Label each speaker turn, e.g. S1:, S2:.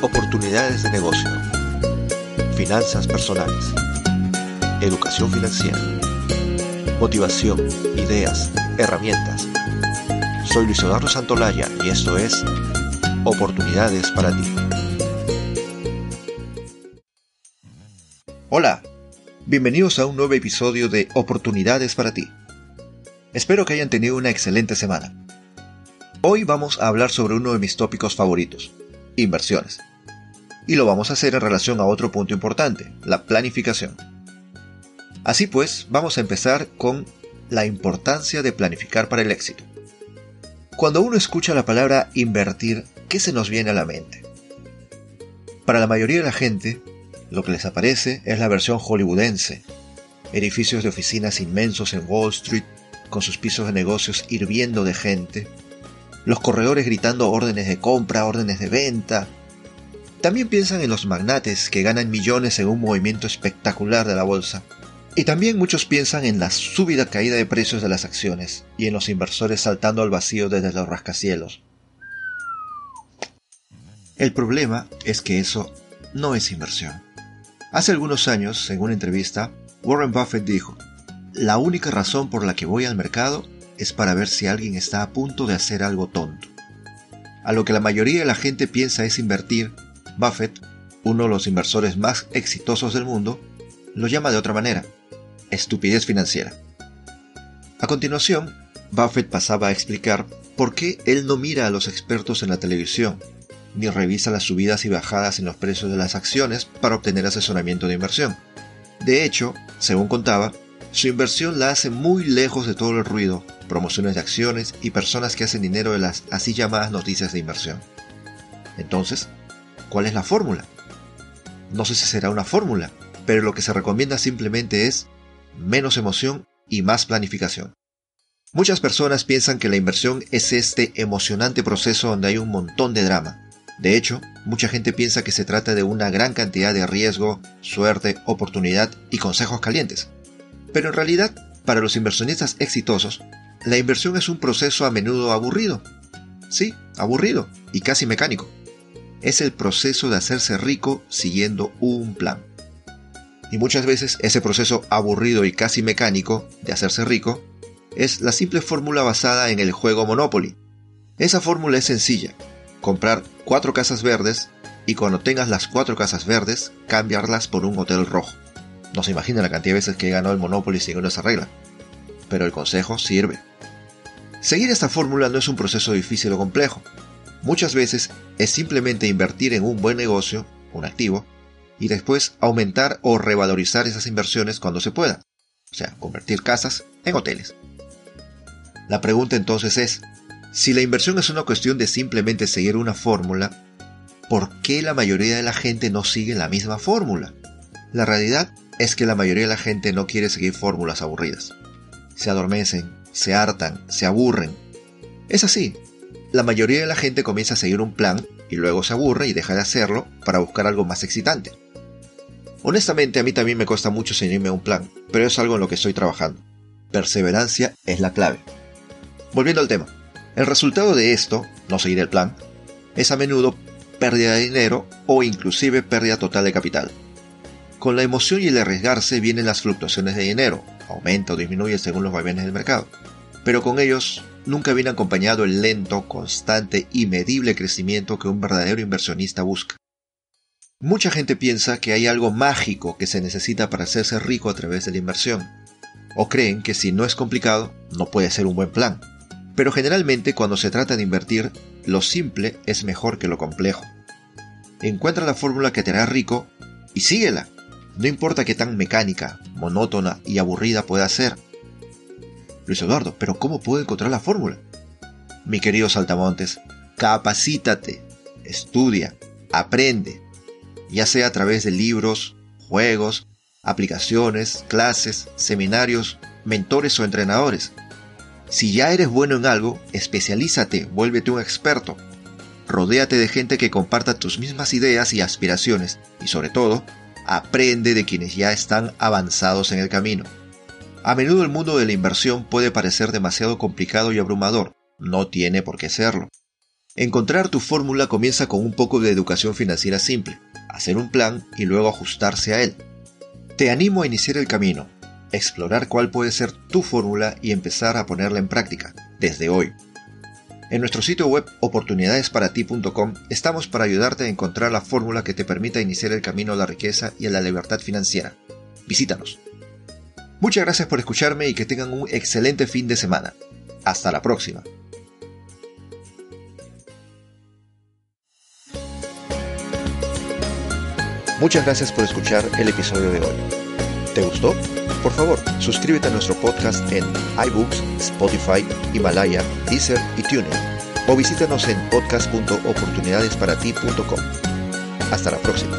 S1: Oportunidades de negocio. Finanzas personales. Educación financiera. Motivación, ideas, herramientas. Soy Luis Eduardo Santolaya y esto es Oportunidades para ti. Hola, bienvenidos a un nuevo episodio de Oportunidades para ti. Espero que hayan tenido una excelente semana. Hoy vamos a hablar sobre uno de mis tópicos favoritos, inversiones. Y lo vamos a hacer en relación a otro punto importante, la planificación. Así pues, vamos a empezar con la importancia de planificar para el éxito. Cuando uno escucha la palabra invertir, ¿qué se nos viene a la mente? Para la mayoría de la gente, lo que les aparece es la versión hollywoodense, edificios de oficinas inmensos en Wall Street, con sus pisos de negocios hirviendo de gente, los corredores gritando órdenes de compra, órdenes de venta. También piensan en los magnates que ganan millones en un movimiento espectacular de la bolsa. Y también muchos piensan en la súbita caída de precios de las acciones y en los inversores saltando al vacío desde los rascacielos. El problema es que eso no es inversión. Hace algunos años, en una entrevista, Warren Buffett dijo, La única razón por la que voy al mercado es para ver si alguien está a punto de hacer algo tonto. A lo que la mayoría de la gente piensa es invertir, Buffett, uno de los inversores más exitosos del mundo, lo llama de otra manera, estupidez financiera. A continuación, Buffett pasaba a explicar por qué él no mira a los expertos en la televisión, ni revisa las subidas y bajadas en los precios de las acciones para obtener asesoramiento de inversión. De hecho, según contaba, su inversión la hace muy lejos de todo el ruido promociones de acciones y personas que hacen dinero de las así llamadas noticias de inversión. Entonces, ¿cuál es la fórmula? No sé si será una fórmula, pero lo que se recomienda simplemente es menos emoción y más planificación. Muchas personas piensan que la inversión es este emocionante proceso donde hay un montón de drama. De hecho, mucha gente piensa que se trata de una gran cantidad de riesgo, suerte, oportunidad y consejos calientes. Pero en realidad, para los inversionistas exitosos, la inversión es un proceso a menudo aburrido. Sí, aburrido y casi mecánico. Es el proceso de hacerse rico siguiendo un plan. Y muchas veces ese proceso aburrido y casi mecánico de hacerse rico es la simple fórmula basada en el juego Monopoly. Esa fórmula es sencilla. Comprar cuatro casas verdes y cuando tengas las cuatro casas verdes, cambiarlas por un hotel rojo. No se imagina la cantidad de veces que he ganado el Monopoly siguiendo esa regla. Pero el consejo sirve. Seguir esta fórmula no es un proceso difícil o complejo. Muchas veces es simplemente invertir en un buen negocio, un activo, y después aumentar o revalorizar esas inversiones cuando se pueda. O sea, convertir casas en hoteles. La pregunta entonces es, si la inversión es una cuestión de simplemente seguir una fórmula, ¿por qué la mayoría de la gente no sigue la misma fórmula? La realidad es que la mayoría de la gente no quiere seguir fórmulas aburridas. Se adormecen, se hartan, se aburren. Es así. La mayoría de la gente comienza a seguir un plan y luego se aburre y deja de hacerlo para buscar algo más excitante. Honestamente a mí también me cuesta mucho seguirme un plan, pero es algo en lo que estoy trabajando. Perseverancia es la clave. Volviendo al tema, el resultado de esto, no seguir el plan, es a menudo pérdida de dinero o inclusive pérdida total de capital. Con la emoción y el arriesgarse vienen las fluctuaciones de dinero, aumenta o disminuye según los vaivenes del mercado. Pero con ellos nunca viene acompañado el lento, constante y medible crecimiento que un verdadero inversionista busca. Mucha gente piensa que hay algo mágico que se necesita para hacerse rico a través de la inversión, o creen que si no es complicado, no puede ser un buen plan. Pero generalmente cuando se trata de invertir, lo simple es mejor que lo complejo. Encuentra la fórmula que te hará rico y síguela. No importa qué tan mecánica, monótona y aburrida pueda ser. Luis Eduardo, pero ¿cómo puedo encontrar la fórmula? Mi querido Saltamontes, capacítate, estudia, aprende, ya sea a través de libros, juegos, aplicaciones, clases, seminarios, mentores o entrenadores. Si ya eres bueno en algo, especialízate, vuélvete un experto. Rodéate de gente que comparta tus mismas ideas y aspiraciones y sobre todo, aprende de quienes ya están avanzados en el camino. A menudo el mundo de la inversión puede parecer demasiado complicado y abrumador, no tiene por qué serlo. Encontrar tu fórmula comienza con un poco de educación financiera simple, hacer un plan y luego ajustarse a él. Te animo a iniciar el camino, explorar cuál puede ser tu fórmula y empezar a ponerla en práctica, desde hoy. En nuestro sitio web oportunidadesparati.com estamos para ayudarte a encontrar la fórmula que te permita iniciar el camino a la riqueza y a la libertad financiera. Visítanos. Muchas gracias por escucharme y que tengan un excelente fin de semana. Hasta la próxima. Muchas gracias por escuchar el episodio de hoy. ¿Te gustó? Por favor, suscríbete a nuestro podcast en iBooks, Spotify, Himalaya, Deezer y TuneIn o visítanos en podcast.oportunidadesparati.com. Hasta la próxima.